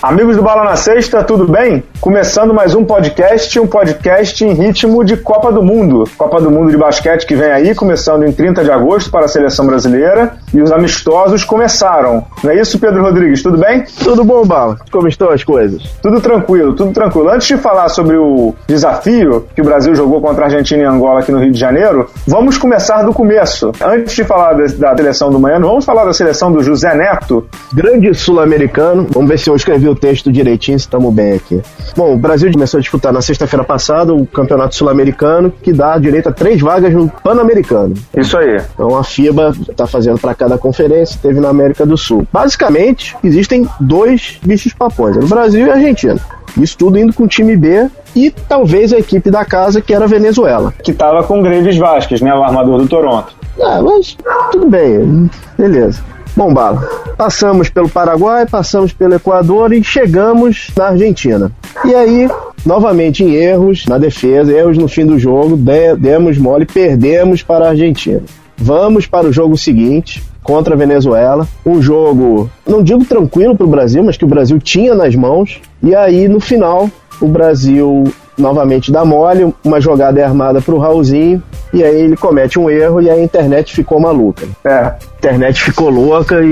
Amigos do Bala na Sexta, tudo bem? Começando mais um podcast, um podcast em ritmo de Copa do Mundo. Copa do Mundo de basquete que vem aí, começando em 30 de agosto para a seleção brasileira. E os amistosos começaram. Não é isso, Pedro Rodrigues? Tudo bem? Tudo bom, Bala? Como estão as coisas? Tudo tranquilo, tudo tranquilo. Antes de falar sobre o desafio que o Brasil jogou contra a Argentina e Angola aqui no Rio de Janeiro, vamos começar do começo. Antes de falar da seleção do Manhã, vamos falar da seleção do José Neto. Grande sul-americano. Vamos ver se eu escrevi o texto direitinho, se estamos bem aqui. Bom, o Brasil começou a disputar na sexta-feira passada o Campeonato Sul-Americano, que dá direito a três vagas no Pan-Americano. Isso aí. Então a FIBA está fazendo para cada conferência, teve na América do Sul. Basicamente, existem dois bichos papões, é o Brasil e a Argentina. Isso tudo indo com o time B e talvez a equipe da casa, que era a Venezuela. Que estava com o Greves Vasquez, né, o armador do Toronto. Ah, mas tudo bem, beleza. Bom, Bala, passamos pelo Paraguai, passamos pelo Equador e chegamos na Argentina. E aí, novamente em erros na defesa, erros no fim do jogo, de, demos mole, perdemos para a Argentina. Vamos para o jogo seguinte, contra a Venezuela. Um jogo, não digo tranquilo para o Brasil, mas que o Brasil tinha nas mãos. E aí, no final, o Brasil novamente dá mole, uma jogada é armada para o Raulzinho, e aí ele comete um erro e a internet ficou maluca. É. A internet ficou louca e,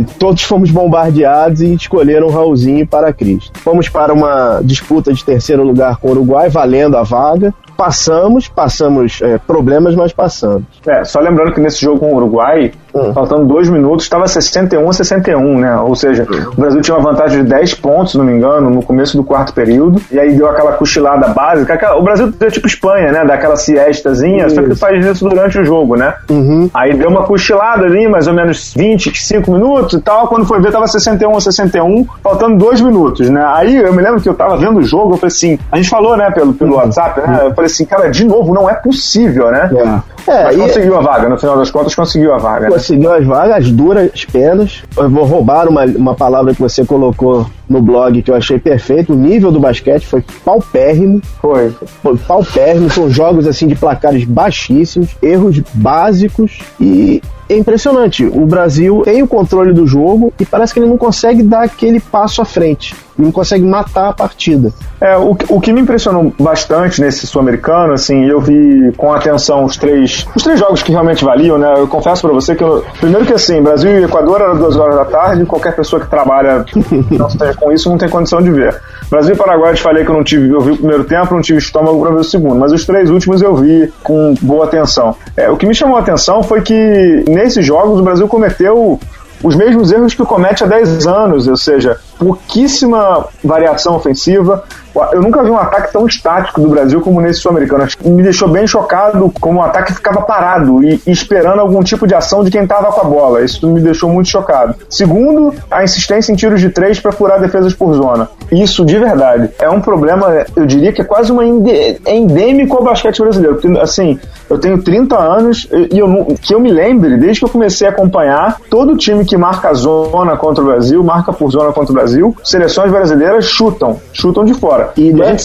e todos fomos bombardeados e escolheram Raulzinho para Cristo. Fomos para uma disputa de terceiro lugar com o Uruguai, valendo a vaga. Passamos, passamos é, problemas, mas passamos. É, só lembrando que nesse jogo com o Uruguai. Faltando dois minutos, estava 61 a 61, né? Ou seja, o Brasil tinha uma vantagem de 10 pontos, se não me engano, no começo do quarto período, e aí deu aquela cochilada básica. Aquela, o Brasil deu tipo Espanha, né? Daquela siestazinha, isso. só que faz isso durante o jogo, né? Uhum. Aí deu uma cochilada ali, mais ou menos 25 minutos e tal. Quando foi ver, tava 61 a 61, faltando dois minutos, né? Aí eu me lembro que eu tava vendo o jogo, eu falei assim, a gente falou, né, pelo, pelo uhum. WhatsApp, né? Eu falei assim, cara, de novo, não é possível, né? É. É, Mas conseguiu a vaga, no final das contas conseguiu a vaga. Né? Conseguiu as vagas, as duras penas. Eu vou roubar uma, uma palavra que você colocou no blog que eu achei perfeito. O nível do basquete foi paupérrimo. Foi. Foi paupérrimo. São jogos assim de placares baixíssimos, erros básicos e é impressionante. O Brasil tem o controle do jogo e parece que ele não consegue dar aquele passo à frente. Não consegue matar a partida. É, o, o que me impressionou bastante nesse sul-americano, assim, eu vi com atenção os três, os três jogos que realmente valiam, né? Eu confesso para você que eu, primeiro que assim, Brasil e Equador era duas horas da tarde, qualquer pessoa que trabalha não com isso não tem condição de ver. Brasil e Paraguai, eu te falei que eu não tive, eu vi o primeiro tempo, não tive estômago para ver o segundo, mas os três últimos eu vi com boa atenção. É, o que me chamou a atenção foi que nesses jogos o Brasil cometeu os mesmos erros que comete há 10 anos, ou seja, pouquíssima variação ofensiva. Eu nunca vi um ataque tão estático do Brasil como nesse sul-americano. Me deixou bem chocado como o ataque ficava parado e, e esperando algum tipo de ação de quem estava com a bola. Isso me deixou muito chocado. Segundo, a insistência em tiros de três para furar defesas por zona. Isso, de verdade, é um problema, eu diria que é quase uma endêmico ao basquete brasileiro. Porque, assim, eu tenho 30 anos e eu, que eu me lembre, desde que eu comecei a acompanhar, todo time que marca zona contra o Brasil, marca por zona contra o Brasil, seleções brasileiras chutam, chutam de fora. E, não, é,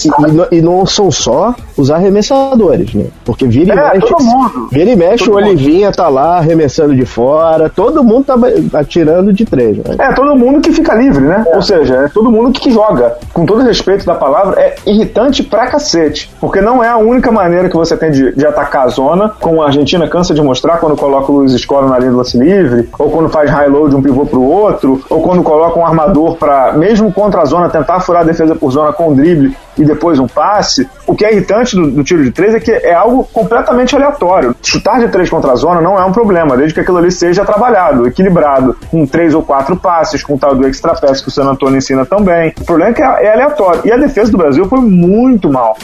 e, e não são só os arremessadores, né? Porque vira e é, mexe. Todo mundo. Vira e mexe, todo o Olivinha mundo. tá lá arremessando de fora, todo mundo tá atirando de três. Né? É, todo mundo que fica livre, né? É. Ou seja, é todo mundo que joga. Com todo respeito da palavra, é irritante pra cacete. Porque não é a única maneira que você tem de, de atacar a zona, como a Argentina cansa de mostrar quando coloca o Luiz Escola na linha do lance livre, ou quando faz high load de um pivô pro outro, ou quando coloca um armador para mesmo contra a zona, tentar furar a defesa por zona com drible e depois um passe. O que é irritante do, do, tiro de três é que é algo completamente aleatório. Chutar de três contra a zona não é um problema, desde que aquilo ali seja trabalhado, equilibrado, com três ou quatro passes, com o tal do extra pass que o San Antonio ensina também. O problema é que é, é aleatório. E a defesa do Brasil foi muito mal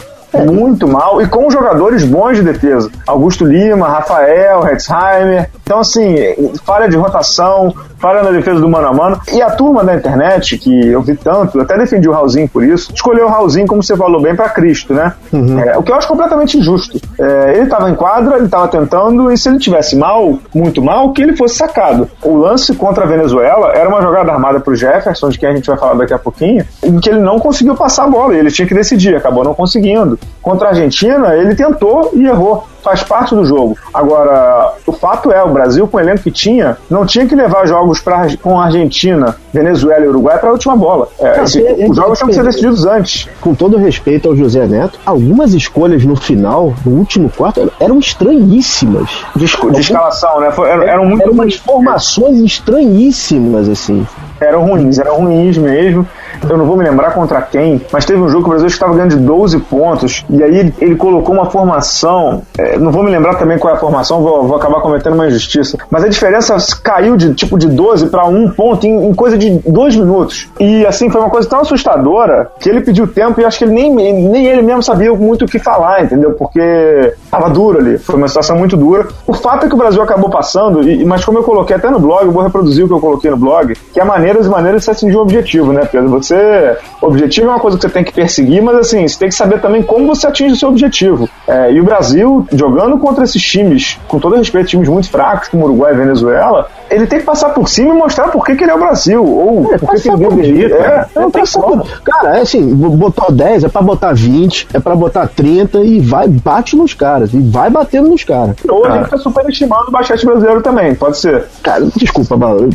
muito mal e com jogadores bons de defesa. Augusto Lima, Rafael, Hetzheimer, Então, assim, falha de rotação, falha na defesa do mano a mano. E a turma da internet, que eu vi tanto, até defendi o Raulzinho por isso, escolheu o Raulzinho, como você falou bem, para Cristo, né? Uhum. É, o que eu acho completamente injusto. É, ele tava em quadra, ele tava tentando, e se ele tivesse mal, muito mal, que ele fosse sacado. O lance contra a Venezuela era uma jogada armada pro Jefferson, de quem a gente vai falar daqui a pouquinho, em que ele não conseguiu passar a bola, ele tinha que decidir, acabou não conseguindo. Contra a Argentina, ele tentou e errou faz parte do jogo. Agora, o fato é, o Brasil, com o elenco que tinha, não tinha que levar jogos pra, com a Argentina, Venezuela e Uruguai para a última bola. É, esse, os jogos tinham que ser decididos antes. Com todo respeito ao José Neto, algumas escolhas no final, no último quarto, eram estranhíssimas. De, de escalação, né? Foi, eram, eram muito. Eram umas formações estranhíssimas, assim eram ruins, eram ruins mesmo. Eu não vou me lembrar contra quem, mas teve um jogo que o Brasil estava ganhando de 12 pontos, e aí ele, colocou uma formação, é, não vou me lembrar também qual é a formação, vou, vou, acabar cometendo uma injustiça, mas a diferença caiu de tipo de 12 para um ponto em, em, coisa de dois minutos. E assim, foi uma coisa tão assustadora que ele pediu tempo e acho que ele nem, nem ele mesmo sabia muito o que falar, entendeu? Porque tava duro ali, foi uma situação muito dura. O fato é que o Brasil acabou passando, e, mas como eu coloquei até no blog, eu vou reproduzir o que eu coloquei no blog, que a maneiras e maneiras de se atingir um objetivo, né, Pedro? Você. Objetivo é uma coisa que você tem que perseguir, mas assim, você tem que saber também como você atinge o seu objetivo. É, e o Brasil, jogando contra esses times, com todo respeito, times muito fracos, como Uruguai e Venezuela, ele tem que passar por cima e mostrar por que, que ele é o Brasil. Ou é, por que, que ele deveria. É, é, é por... Cara, é assim, botou 10, é pra botar 20, é pra botar 30 e vai, bate nos caras. E vai batendo nos caras. Ou a gente tá superestimando o basquete brasileiro também, pode ser. Cara, desculpa, Bala.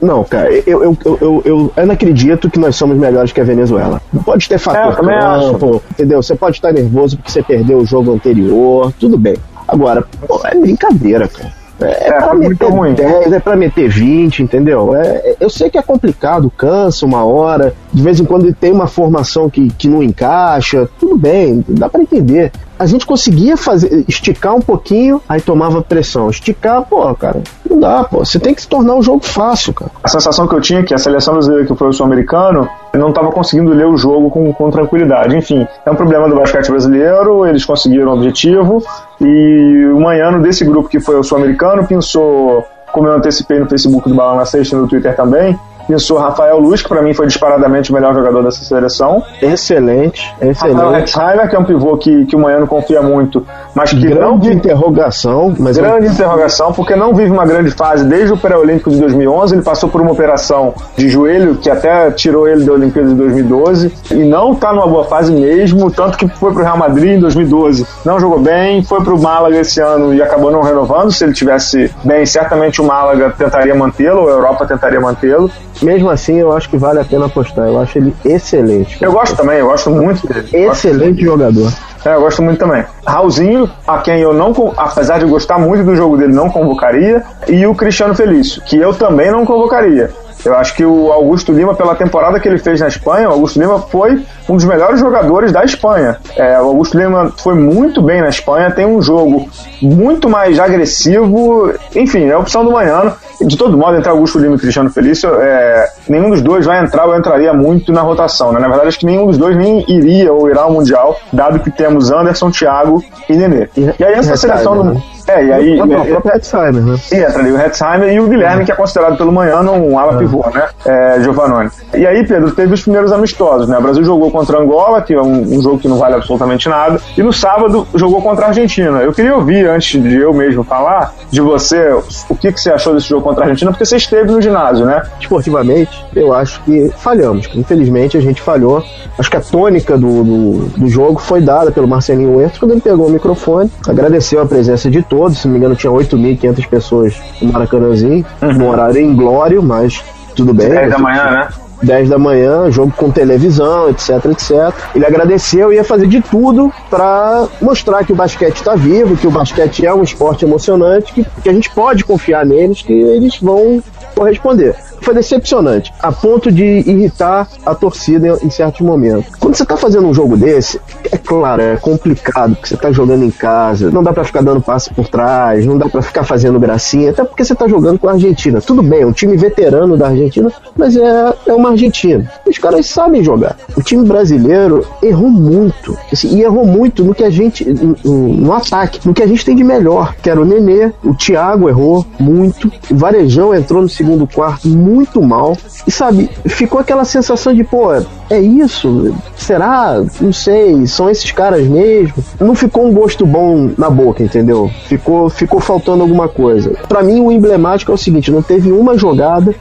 Não, cara, eu, eu, eu, eu, eu não acredito que nós somos melhores que a Venezuela. Pode ter fator é, campo, entendeu? Você pode estar nervoso porque você perdeu o jogo anterior, tudo bem. Agora, pô, é brincadeira, cara. É, é pra meter ruim. 10, é pra meter 20, entendeu? É, é, eu sei que é complicado, cansa uma hora, de vez em quando tem uma formação que, que não encaixa, tudo bem, dá para entender a gente conseguia fazer, esticar um pouquinho, aí tomava pressão. Esticar, pô, cara, não dá, pô. Você tem que se tornar um jogo fácil, cara. A sensação que eu tinha é que a seleção brasileira, que foi o sul-americano, não estava conseguindo ler o jogo com, com tranquilidade. Enfim, é um problema do basquete brasileiro, eles conseguiram o objetivo, e o Manhano desse grupo que foi o sul-americano pensou, como eu antecipei no Facebook do Bala na Sexta e no Twitter também, pensou Rafael Luz, que para mim foi disparadamente o melhor jogador dessa seleção. Excelente, excelente. Rafael Hetzheimer, que é um pivô que, que o não confia muito, mas que grande não... interrogação. Mas grande eu... interrogação, porque não vive uma grande fase desde o pré-olímpico de 2011, ele passou por uma operação de joelho que até tirou ele da Olimpíada de 2012 e não tá numa boa fase mesmo, tanto que foi pro Real Madrid em 2012, não jogou bem, foi pro Málaga esse ano e acabou não renovando, se ele tivesse bem, certamente o Málaga tentaria mantê-lo, a Europa tentaria mantê-lo mesmo assim, eu acho que vale a pena apostar. Eu acho ele excelente. Eu gosto também, eu gosto muito dele. Excelente jogador. É, eu gosto muito também. Raulzinho, a quem eu não, apesar de gostar muito do jogo dele, não convocaria. E o Cristiano Felício, que eu também não convocaria. Eu acho que o Augusto Lima, pela temporada que ele fez na Espanha, o Augusto Lima foi um dos melhores jogadores da Espanha. É, o Augusto Lima foi muito bem na Espanha, tem um jogo muito mais agressivo, enfim, é a opção do Manhano. De todo modo, entre Augusto Lima e Cristiano Felício, é, nenhum dos dois vai entrar ou entraria muito na rotação. Né? Na verdade, acho que nenhum dos dois nem iria ou irá ao Mundial, dado que temos Anderson, Thiago e Nenê. E, e aí essa seleção do. É, e aí. Não, o próprio Hetzheimer, né? Entra ali o Hetzheimer e o Guilherme, que é considerado pelo Manhano um ala é. pivô, né? É, Giovanoni. E aí, Pedro, teve os primeiros amistosos, né? O Brasil jogou contra Angola, que é um, um, jogo que não vale absolutamente nada, e no sábado jogou contra a Argentina. Eu queria ouvir, antes de eu mesmo falar, de você, o que, que você achou desse jogo contra a Argentina, porque você esteve no ginásio, né? Esportivamente, eu acho que falhamos. Infelizmente, a gente falhou. Acho que a tônica do, do, do jogo foi dada pelo Marcelinho Huertas quando ele pegou o microfone, agradeceu a presença de todos, se não me engano, tinha 8.500 pessoas no Maracanãzinho, uhum. no horário inglório, mas tudo bem. 10 da manhã, né? 10 da manhã, jogo com televisão, etc, etc. Ele agradeceu e ia fazer de tudo para mostrar que o basquete está vivo, que o basquete é um esporte emocionante, que, que a gente pode confiar neles, que eles vão corresponder. Foi decepcionante, a ponto de irritar a torcida em certos momentos. Quando você tá fazendo um jogo desse, é claro, é complicado, porque você tá jogando em casa, não dá para ficar dando passe por trás, não dá para ficar fazendo gracinha, até porque você tá jogando com a Argentina. Tudo bem, é um time veterano da Argentina, mas é, é uma Argentina. Os caras sabem jogar. O time brasileiro errou muito, assim, e errou muito no que a gente, no, no ataque, no que a gente tem de melhor, que era o Nenê, o Thiago errou muito, o Varejão entrou no segundo quarto muito mal, e sabe, ficou aquela sensação de, pô, é isso? Será? Não sei, são esses caras mesmo? Não ficou um gosto bom na boca, entendeu? Ficou, ficou faltando alguma coisa. Para mim, o emblemático é o seguinte: não teve uma jogada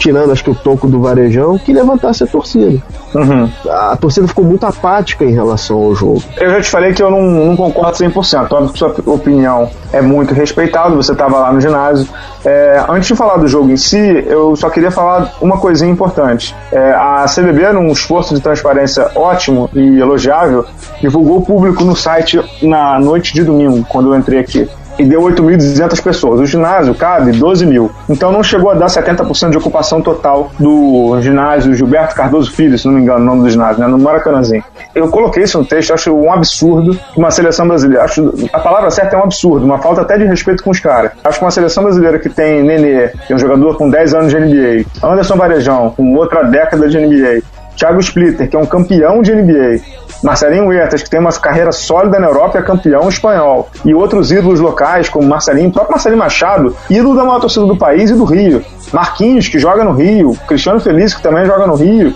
tirando acho que o toco do Varejão, que levantasse a torcida. Uhum. A torcida ficou muito apática em relação ao jogo. Eu já te falei que eu não, não concordo 100%. Óbvio que sua opinião é muito respeitada, você estava lá no ginásio. É, antes de falar do jogo em si, eu só queria falar uma coisinha importante. É, a CBB, num esforço de transparência ótimo e elogiável, divulgou o público no site na noite de domingo, quando eu entrei aqui e deu 8.200 pessoas. O ginásio cabe 12 mil. Então não chegou a dar 70% de ocupação total do ginásio Gilberto Cardoso Filho, se não me engano, o nome do ginásio, né? no Maracanãzinho. Eu coloquei isso no texto, acho um absurdo que uma seleção brasileira. Acho, a palavra certa é um absurdo, uma falta até de respeito com os caras. Acho que uma seleção brasileira que tem Nenê, que é um jogador com 10 anos de NBA, Anderson Varejão, com outra década de NBA, Thiago Splitter, que é um campeão de NBA, Marcelinho Huertas, que tem uma carreira sólida na Europa e é campeão espanhol. E outros ídolos locais, como Marcelinho, próprio Marcelinho Machado, ídolo da maior torcida do país e do Rio. Marquinhos, que joga no Rio. Cristiano Feliz, que também joga no Rio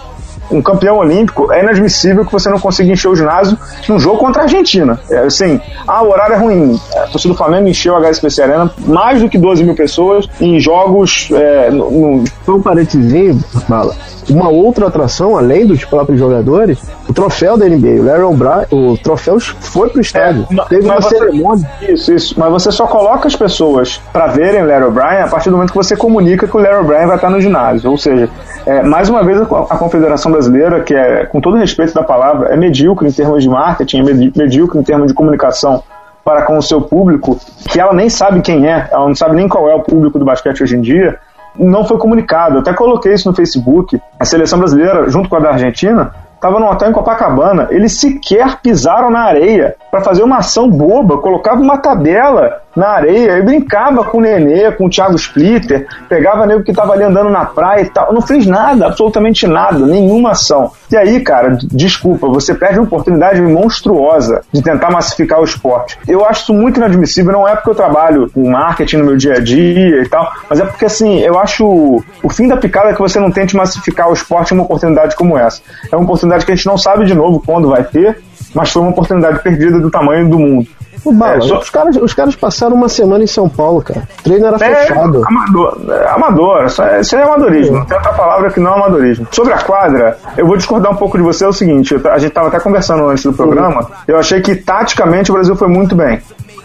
um campeão olímpico, é inadmissível que você não consiga encher o ginásio num jogo contra a Argentina. É, assim, ah, o horário é ruim. A torcida do Flamengo encheu a HSBC Arena mais do que 12 mil pessoas em jogos. É, no, no... Só um parênteses, fala. Uma outra atração, além dos próprios jogadores, o troféu da NBA, o Larry O'Brien, o troféu foi pro estádio. É, Teve uma você, cerimônia. Isso, isso. Mas você só coloca as pessoas para verem o Larry O'Brien a partir do momento que você comunica que o Larry O'Brien vai estar no ginásio. Ou seja, é, mais uma vez, a Confederação Brasileira, que é, com todo respeito da palavra, é medíocre em termos de marketing, é medíocre em termos de comunicação para com o seu público, que ela nem sabe quem é, ela não sabe nem qual é o público do basquete hoje em dia, não foi comunicado. Eu até coloquei isso no Facebook. A seleção brasileira, junto com a da Argentina, estava no hotel em Copacabana. Eles sequer pisaram na areia para fazer uma ação boba, colocava uma tabela na areia e brincava com o Nenê, com o Thiago Splitter, pegava nego que tava ali andando na praia e tal. Não fez nada, absolutamente nada, nenhuma ação. E aí, cara, desculpa, você perde uma oportunidade monstruosa de tentar massificar o esporte. Eu acho isso muito inadmissível, não é porque eu trabalho com marketing no meu dia a dia e tal, mas é porque assim, eu acho o fim da picada é que você não tente massificar o esporte em uma oportunidade como essa. É uma oportunidade que a gente não sabe de novo quando vai ter, mas foi uma oportunidade perdida do tamanho do mundo. O Bala, é, só... os, caras, os caras passaram uma semana em São Paulo, cara. O treino era é, fechado. Amador, é, amador isso, é, isso é amadorismo. Não tem outra palavra que não é amadorismo. Sobre a quadra, eu vou discordar um pouco de você. É o seguinte: a gente estava até conversando antes do programa. Eu achei que taticamente o Brasil foi muito bem.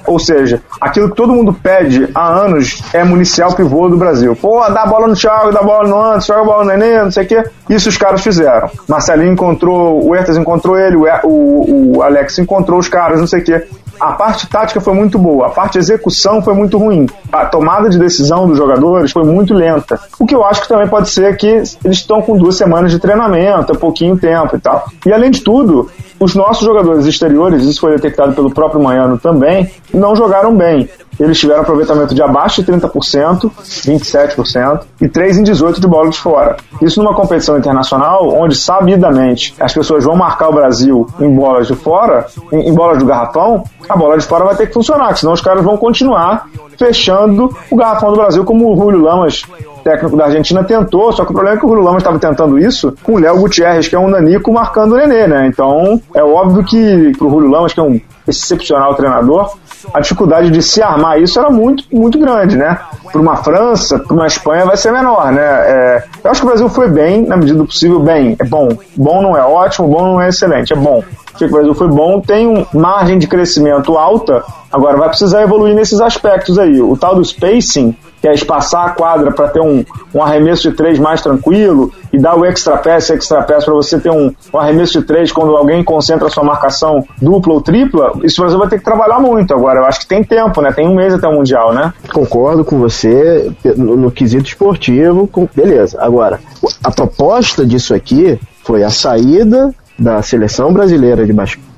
Ou seja, aquilo que todo mundo pede há anos é municial pivô do Brasil. Pô, dá a bola no Thiago, dá a bola no Anderson, joga a bola no Nenê, não sei o quê. Isso os caras fizeram. Marcelinho encontrou, o Ertas encontrou ele, o, o, o Alex encontrou os caras, não sei o quê a parte tática foi muito boa, a parte execução foi muito ruim. A tomada de decisão dos jogadores foi muito lenta. O que eu acho que também pode ser que eles estão com duas semanas de treinamento, é pouquinho tempo e tal. E além de tudo, os nossos jogadores exteriores, isso foi detectado pelo próprio Manhano também, não jogaram bem. Eles tiveram aproveitamento de abaixo de 30%, 27%, e 3 em 18 de bola de fora. Isso numa competição internacional, onde sabidamente as pessoas vão marcar o Brasil em bolas de fora, em, em bolas do garrafão, a bola de fora vai ter que funcionar, senão os caras vão continuar fechando o garrafão do Brasil, como o Julio Lamas técnico da Argentina tentou, só que o problema é que o Julio Lamas estava tentando isso com o Léo Gutierrez, que é um nanico marcando o Nenê, né? Então, é óbvio que pro Julio Lamas, que é um excepcional treinador, a dificuldade de se armar isso era muito, muito grande, né? Para uma França, para uma Espanha vai ser menor, né? É, eu acho que o Brasil foi bem, na medida do possível, bem. É bom. Bom não é ótimo, bom não é excelente, é bom que o Brasil foi bom, tem um margem de crescimento alta, agora vai precisar evoluir nesses aspectos aí. O tal do spacing, que é espaçar a quadra para ter um, um arremesso de três mais tranquilo e dar o extra pass, extra pass para você ter um, um, arremesso de três quando alguém concentra a sua marcação dupla ou tripla, isso o Brasil vai ter que trabalhar muito agora. Eu acho que tem tempo, né? Tem um mês até o Mundial, né? Concordo com você no, no quesito esportivo, com, beleza. Agora, a proposta disso aqui foi a saída da seleção brasileira de basquete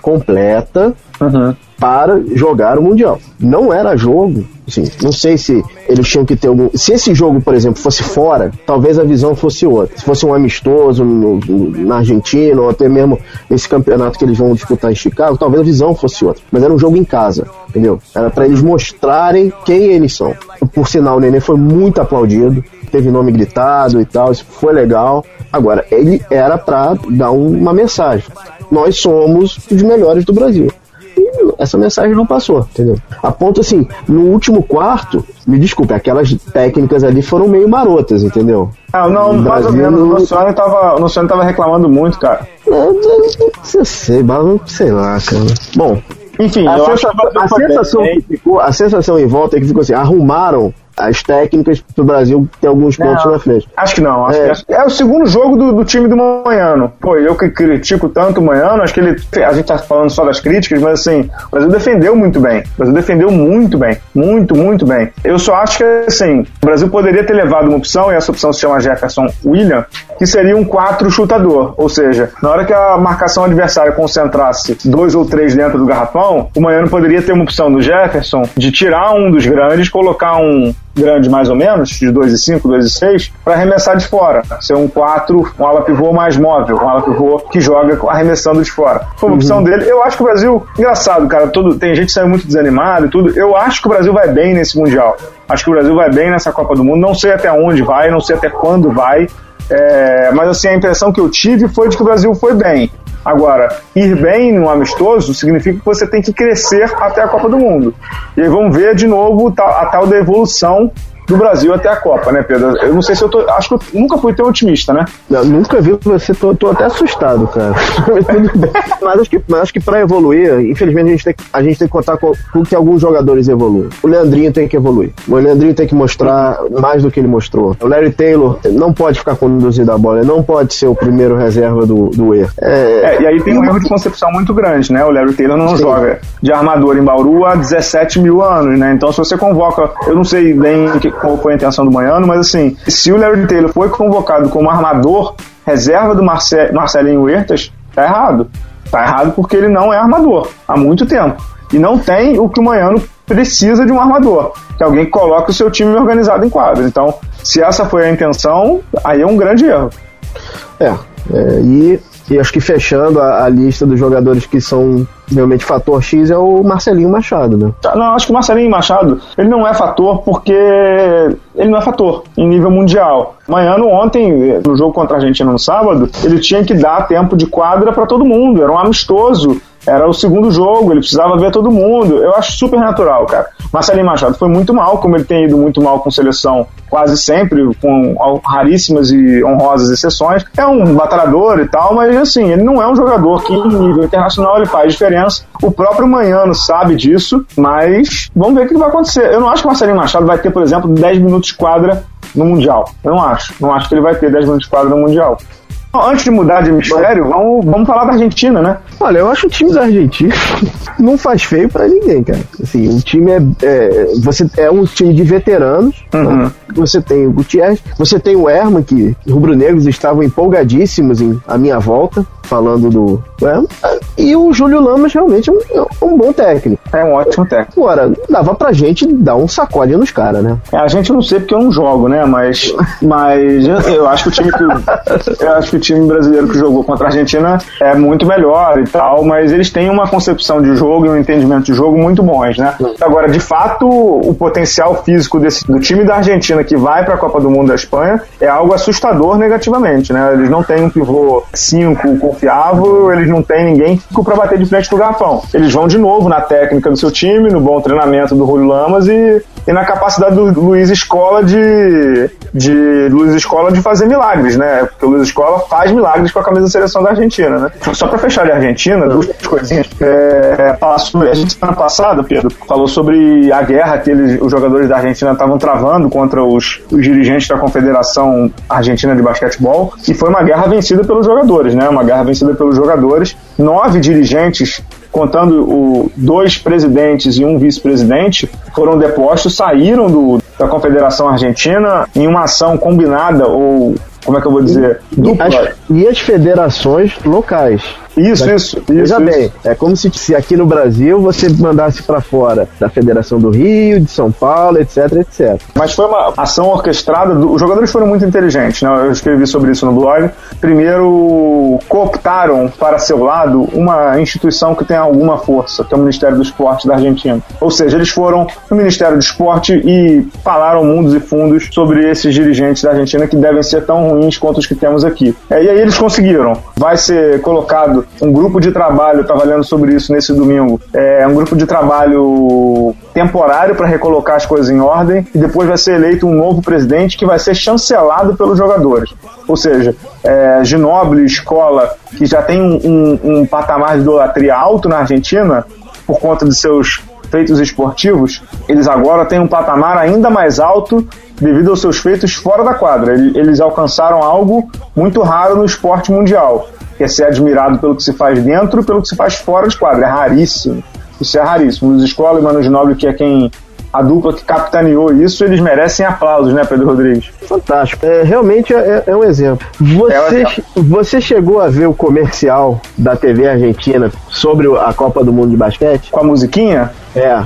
completa uhum. para jogar o Mundial. Não era jogo, assim, não sei se eles tinham que ter algum. Se esse jogo, por exemplo, fosse fora, talvez a visão fosse outra. Se fosse um amistoso no, no, na Argentina, ou até mesmo esse campeonato que eles vão disputar em Chicago, talvez a visão fosse outra. Mas era um jogo em casa, entendeu? Era para eles mostrarem quem eles são. Por sinal, o Nenê foi muito aplaudido, teve nome gritado e tal, isso foi legal. Agora, ele era para dar uma mensagem. Nós somos os melhores do Brasil essa mensagem não passou, entendeu? A ponto assim, no último quarto, me desculpe, aquelas técnicas ali foram meio marotas, entendeu? Ah, não, mais ou menos. O Luciano tava, o Luciano tava reclamando muito, cara. Não sei, sei lá, cara. Bom, enfim, a, sensação, a, sensação ficou, a sensação em volta é que ficou assim, arrumaram as técnicas pro Brasil ter alguns pontos não, na frente. Acho que não. Acho é. Que é, é, o segundo jogo do, do, time do Manhano. Pô, eu que critico tanto o Manhano, acho que ele. A gente tá falando só das críticas, mas assim, o Brasil defendeu muito bem. O Brasil defendeu muito bem. Muito, muito bem. Eu só acho que assim, o Brasil poderia ter levado uma opção, e essa opção se chama Jefferson William, que seria um 4 chutador. Ou seja, na hora que a marcação adversária concentrasse dois ou três dentro do garrafão, o Manhano poderia ter uma opção do Jefferson de tirar um dos grandes, colocar um grande mais ou menos, de 2 e 5, 2 e 6, para arremessar de fora. Ser um 4, um ala pivô mais móvel, um ala pivô que joga arremessando de fora. Foi uma uhum. opção dele. Eu acho que o Brasil, engraçado, cara, todo, tem gente que saiu muito desanimado e tudo. Eu acho que o Brasil vai bem nesse Mundial. Acho que o Brasil vai bem nessa Copa do Mundo. Não sei até onde vai, não sei até quando vai. É, mas assim, a impressão que eu tive foi de que o Brasil foi bem. Agora, ir bem no amistoso significa que você tem que crescer até a Copa do Mundo. E aí vamos ver de novo a tal da evolução do Brasil até a Copa, né, Pedro? Eu não sei se eu tô. Acho que eu nunca fui tão otimista, né? Eu nunca vi você, tô, tô até assustado, cara. mas acho que, mas acho que pra evoluir, infelizmente, a gente tem, a gente tem que contar com, com que alguns jogadores evoluem. O Leandrinho tem que evoluir. O Leandrinho tem que mostrar mais do que ele mostrou. O Larry Taylor não pode ficar conduzindo a bola, ele não pode ser o primeiro reserva do, do erro. É, é, e aí tem um erro de concepção muito grande, né? O Larry Taylor não Sim. joga de armador em Bauru há 17 mil anos, né? Então, se você convoca, eu não sei bem que, qual foi a intenção do Manhano, mas assim, se o Larry Taylor foi convocado como armador reserva do Marce Marcelinho Huertas, tá errado. Tá errado porque ele não é armador há muito tempo. E não tem o que o Manhano precisa de um armador, que é alguém que coloque o seu time organizado em quadro. Então, se essa foi a intenção, aí é um grande erro. É, é e e acho que fechando a, a, lista dos jogadores que são realmente fator X é o Marcelinho Machado, né? Tá, não, acho que o Marcelinho Machado, ele não é fator porque ele não é fator em nível mundial. Amanhã, ontem, no jogo contra a Argentina no sábado, ele tinha que dar tempo de quadra para todo mundo, era um amistoso era o segundo jogo, ele precisava ver todo mundo. Eu acho super natural, cara. Marcelinho Machado foi muito mal, como ele tem ido muito mal com seleção quase sempre, com raríssimas e honrosas exceções. É um batalhador e tal, mas assim, ele não é um jogador que em nível internacional ele faz diferença. O próprio Manhano sabe disso, mas vamos ver o que vai acontecer. Eu não acho que Marcelinho Machado vai ter, por exemplo, 10 minutos de quadra no Mundial. Eu não acho. Não acho que ele vai ter 10 minutos de quadra no Mundial. Antes de mudar de hemisfério, vamos, vamos falar da Argentina, né? Olha, eu acho o time da Argentina não faz feio para ninguém, cara. Assim, o time é, é, você é um time de veteranos. Uhum. Né? Você tem o Gutierrez, você tem o Herman, que rubro-negros estavam empolgadíssimos em a minha volta falando do. Né? E o Júlio Lamas realmente é um, um, bom técnico. É um ótimo técnico. Agora, dava pra gente dar um sacode nos caras, né? É, a gente não sei porque eu não jogo, né? Mas, mas eu, eu, acho que o time que, eu acho que time brasileiro que jogou contra a Argentina é muito melhor e tal, mas eles têm uma concepção de jogo e um entendimento de jogo muito bons, né? Agora, de fato, o potencial físico desse, do time da Argentina que vai para a Copa do Mundo da Espanha é algo assustador negativamente, né? Eles não têm um pivô 5 com confiável, eles não têm ninguém para bater de frente do garrafão. Eles vão de novo na técnica do seu time, no bom treinamento do Julio Lamas e, e na capacidade do Luiz Escola de, de Luiz Escola de fazer milagres, né? Porque o Luiz Escola faz milagres com a camisa da seleção da Argentina, né? Só para fechar a Argentina, duas coisinhas. É, a gente semana passada, Pedro, falou sobre a guerra que eles, os jogadores da Argentina estavam travando contra os, os dirigentes da Confederação Argentina de Basquetebol e foi uma guerra vencida pelos jogadores, né? Uma guerra vencida pelos jogadores. Nove dirigentes contando o, dois presidentes e um vice-presidente, foram depostos, saíram do, da Confederação Argentina em uma ação combinada ou como é que eu vou dizer? Dupla. As, e as federações locais. Isso, isso, isso. Veja bem, é como se, se aqui no Brasil você mandasse para fora da Federação do Rio, de São Paulo, etc, etc. Mas foi uma ação orquestrada, do, os jogadores foram muito inteligentes, né? eu escrevi sobre isso no blog. Primeiro, cooptaram para seu lado uma instituição que tem alguma força, que é o Ministério do Esporte da Argentina. Ou seja, eles foram no Ministério do Esporte e falaram mundos e fundos sobre esses dirigentes da Argentina que devem ser tão ruins quanto os que temos aqui. É, e aí eles conseguiram. Vai ser colocado um grupo de trabalho, estava lendo sobre isso nesse domingo, é um grupo de trabalho temporário para recolocar as coisas em ordem e depois vai ser eleito um novo presidente que vai ser chancelado pelos jogadores. Ou seja, é, escola que já tem um, um, um patamar de idolatria alto na Argentina por conta de seus feitos esportivos, eles agora têm um patamar ainda mais alto devido aos seus feitos fora da quadra. Eles alcançaram algo muito raro no esporte mundial que é ser admirado pelo que se faz dentro e pelo que se faz fora de quadra. É raríssimo. Isso é raríssimo. Luiz Escola e Mano Ginóbili, que é quem a dupla que capitaneou isso, eles merecem aplausos, né, Pedro Rodrigues? Fantástico. É, realmente é, é um exemplo. Você, é você chegou a ver o comercial da TV Argentina sobre a Copa do Mundo de Basquete? Com a musiquinha? É.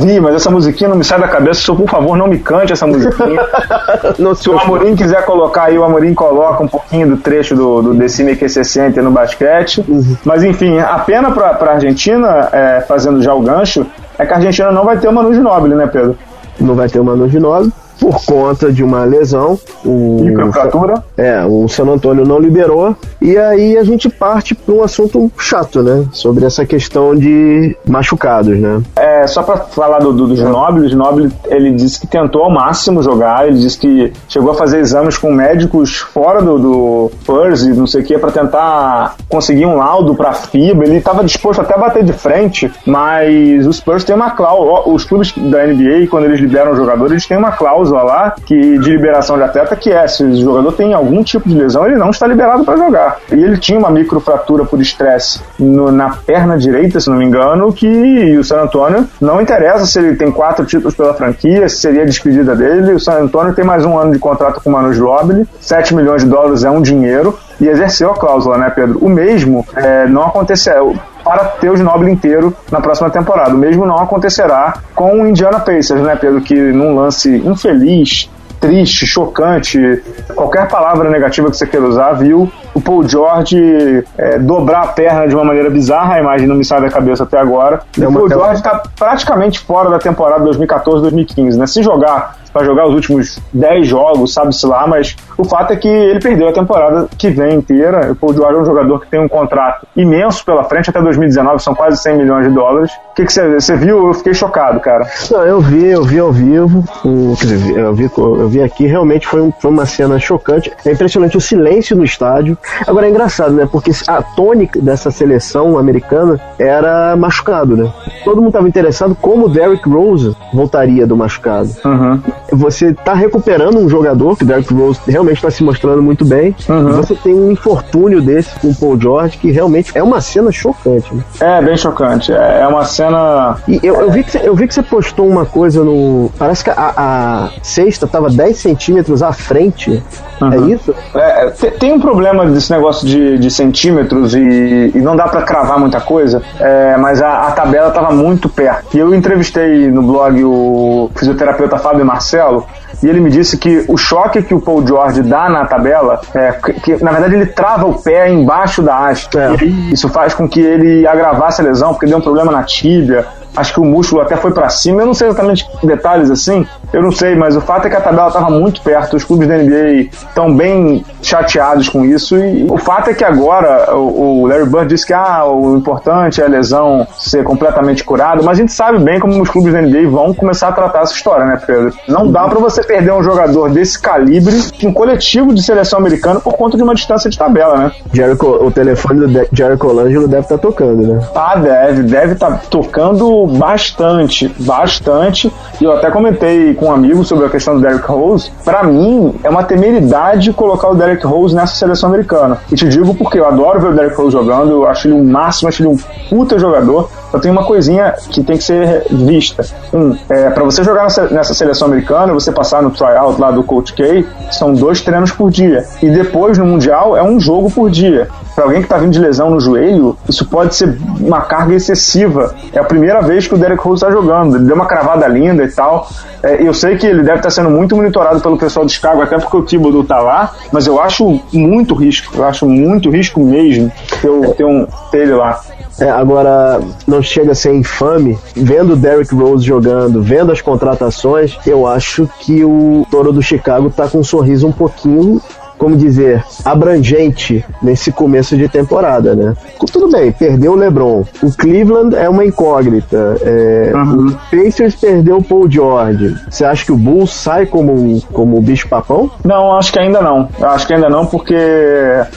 Vi, mas essa musiquinha não me sai da cabeça. Só, por favor, não me cante essa musiquinha. Se o Amorim quiser colocar aí, o Amorim coloca um pouquinho do trecho do, do Decime que se sente no basquete. Uhum. Mas enfim, a pena pra, pra Argentina, é, fazendo já o gancho, é que a Argentina não vai ter o Manu Ginóbili, né, Pedro? Não vai ter o Manu Ginóbili por conta de uma lesão. O, Microfratura? É, o San Antônio não liberou. E aí a gente parte para um assunto chato, né? Sobre essa questão de machucados, né? É, só para falar do, do, do Ginóbili, o Ginóbili, ele disse que tentou ao máximo jogar, ele disse que chegou a fazer exames com médicos fora do, do Spurs e não sei o que, para tentar conseguir um laudo para FIBA. Ele estava disposto até a bater de frente, mas os Spurs têm uma cláusula, os clubes da NBA, quando eles liberam o jogador, eles têm uma cláusula lá que, de liberação de atleta que é, se o jogador tem algum tipo de lesão, ele não está liberado para jogar. E ele tinha uma microfratura por estresse na perna direita, se não me engano, que o San Antonio não interessa se ele tem quatro títulos pela franquia, se seria a despedida dele. O San Antonio tem mais um ano de contrato com o Manu Ginóbili, 7 milhões de dólares é um dinheiro, e exerceu a cláusula, né, Pedro? O mesmo é, não aconteceu para ter o Ginobili inteiro na próxima temporada. O mesmo não acontecerá com o Indiana Pacers, né, Pedro? Que num lance infeliz, triste, chocante, qualquer palavra negativa que você queira usar, viu o Paul George é, dobrar a perna de uma maneira bizarra, a imagem não me sai da cabeça até agora. o Paul George está praticamente fora da temporada 2014-2015, né? Se jogar para jogar os últimos 10 jogos, sabe-se lá, mas o fato é que ele perdeu a temporada que vem inteira. O Paul George é um jogador que tem um contrato imenso pela frente, até 2019 são quase 100 milhões de dólares. O que, você, viu? Eu fiquei chocado, cara. Não, eu vi, eu vi ao vivo, eu vi, eu vi aqui, realmente foi, um, foi uma cena chocante. É impressionante o silêncio no estádio. Agora é engraçado, né? Porque a tônica dessa seleção americana era machucado, né? Todo mundo estava interessado como o Derrick Rose voltaria do machucado. Uhum você tá recuperando um jogador, que Derrick Rose realmente está se mostrando muito bem, uhum. e você tem um infortúnio desse com o Paul George, que realmente é uma cena chocante. Né? É, bem chocante. É, é uma cena. E eu, eu, vi que você, eu vi que você postou uma coisa no. Parece que a, a cesta tava 10 centímetros à frente. Uhum. É isso? É, tem um problema desse negócio de, de centímetros e, e, não dá para cravar muita coisa, é, mas a, a tabela tava muito perto. E eu entrevistei no blog o fisioterapeuta Fábio Marcelo Marcelo, e ele me disse que o choque que o Paul George dá na tabela, é, que, que na verdade ele trava o pé embaixo da haste. É. Isso faz com que ele agravasse a lesão, porque deu um problema na tíbia. Acho que o músculo até foi para cima, eu não sei exatamente detalhes assim, eu não sei, mas o fato é que a tabela estava muito perto, os clubes da NBA estão bem chateados com isso, e o fato é que agora o, Larry Bird disse que ah, o importante é a lesão ser completamente curado, mas a gente sabe bem como os clubes da NBA vão começar a tratar essa história, né, Pedro? Não dá para você perder um jogador desse calibre, um coletivo de seleção americana, por conta de uma distância de tabela, né? Jericho, o telefone do de Jericho Langelo deve estar tá tocando, né? Ah, deve, deve estar tá tocando bastante, bastante. E eu até comentei com um amigo sobre a questão do Derrick Rose. Para mim, é uma temeridade colocar o Derrick Rose nessa seleção americana. E te digo porque eu adoro ver o Derrick Rose jogando, eu acho ele um máximo, acho ele um puta jogador. Eu tenho uma coisinha que tem que ser vista. Um, é, para você jogar nessa, seleção americana, você passar no tryout lá do Coach K, são dois treinos por dia. E depois no Mundial é um jogo por dia para alguém que está vindo de lesão no joelho, isso pode ser uma carga excessiva. É a primeira vez que o Derek Rose está jogando. Ele deu uma cravada linda e tal. É, eu sei que ele deve estar tá sendo muito monitorado pelo pessoal do Chicago, até porque o Thibodeau está lá, mas eu acho muito risco. Eu acho muito risco mesmo ter, ter, um, ter ele lá. É, agora, não chega a ser infame. Vendo o Derrick Rose jogando, vendo as contratações, eu acho que o Toro do Chicago tá com um sorriso um pouquinho como dizer, abrangente nesse começo de temporada, né? Tudo bem, perdeu o LeBron. O Cleveland é uma incógnita. É, uhum. O Pacers perdeu o Paul George. Você acha que o Bulls sai como, como bicho papão? Não, acho que ainda não. Acho que ainda não, porque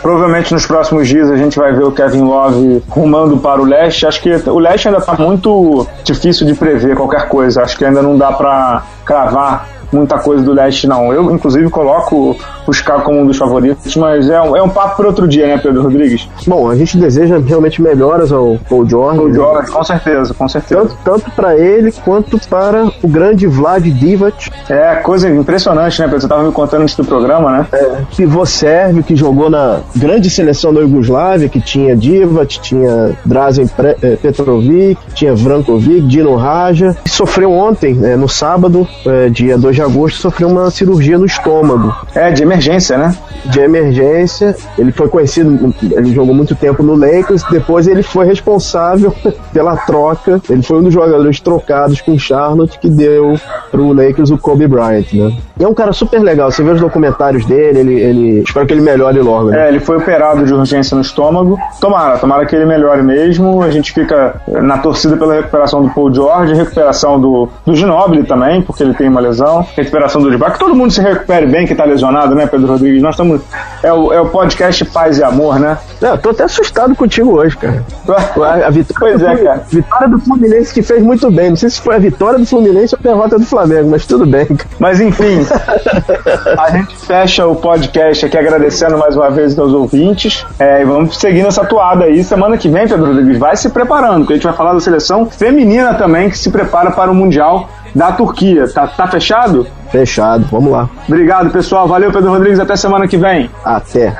provavelmente nos próximos dias a gente vai ver o Kevin Love rumando para o leste. Acho que o leste ainda está muito difícil de prever qualquer coisa. Acho que ainda não dá para cravar muita coisa do leste, não. Eu, inclusive, coloco o Chicago como um dos favoritos, mas é um, é um papo para outro dia, né, Pedro Rodrigues? Bom, a gente deseja realmente melhoras ao Paul George. Paul George, com certeza, com certeza. Tanto, tanto para ele quanto para o grande Vlad Divac. É, coisa impressionante, né, Pedro? Você tava me contando antes do programa, né? É, pivô sérvio que jogou na grande seleção da Iugoslávia, que tinha Divac, tinha Drazen eh, Petrovic, tinha Vrankovic, Dino Raja, e sofreu ontem, né, no sábado, é, dia 2 de agosto, sofreu uma cirurgia no estômago. É, de emergência, né? De emergência. Ele foi conhecido, ele jogou muito tempo no Lakers, depois ele foi responsável pela troca. Ele foi um dos jogadores trocados com Charlotte que deu pro Lakers o Kobe Bryant, né? E é um cara super legal. Você vê os documentários dele, ele, ele espero que ele melhore logo. Né? É, ele foi operado de urgência no estômago. Tomara, tomara que ele melhore mesmo. A gente fica na torcida pela recuperação do Paul George, recuperação do, do Ginobili também, porque ele tem uma lesão recuperação do Divac. Que todo mundo se recupere bem que tá lesionado, né, Pedro Rodrigues? Nós estamos. É o, é o podcast Paz e Amor, né? Não, eu tô até assustado contigo hoje, cara. A, a vitória, pois é, cara. Vitória do Fluminense que fez muito bem. Não sei se foi a vitória do Fluminense ou a derrota do Flamengo, mas tudo bem. Mas enfim, a gente fecha o podcast aqui agradecendo mais uma vez aos ouvintes. É, e vamos seguir nessa toada aí. Semana que vem, Pedro Rodrigues, vai se preparando, porque a gente vai falar da seleção feminina também, que se prepara para o Mundial da Turquia. Tá, tá fechado? Fechado, vamos lá. Obrigado, pessoal. Valeu, Pedro Rodrigues. Até semana que vem. Até.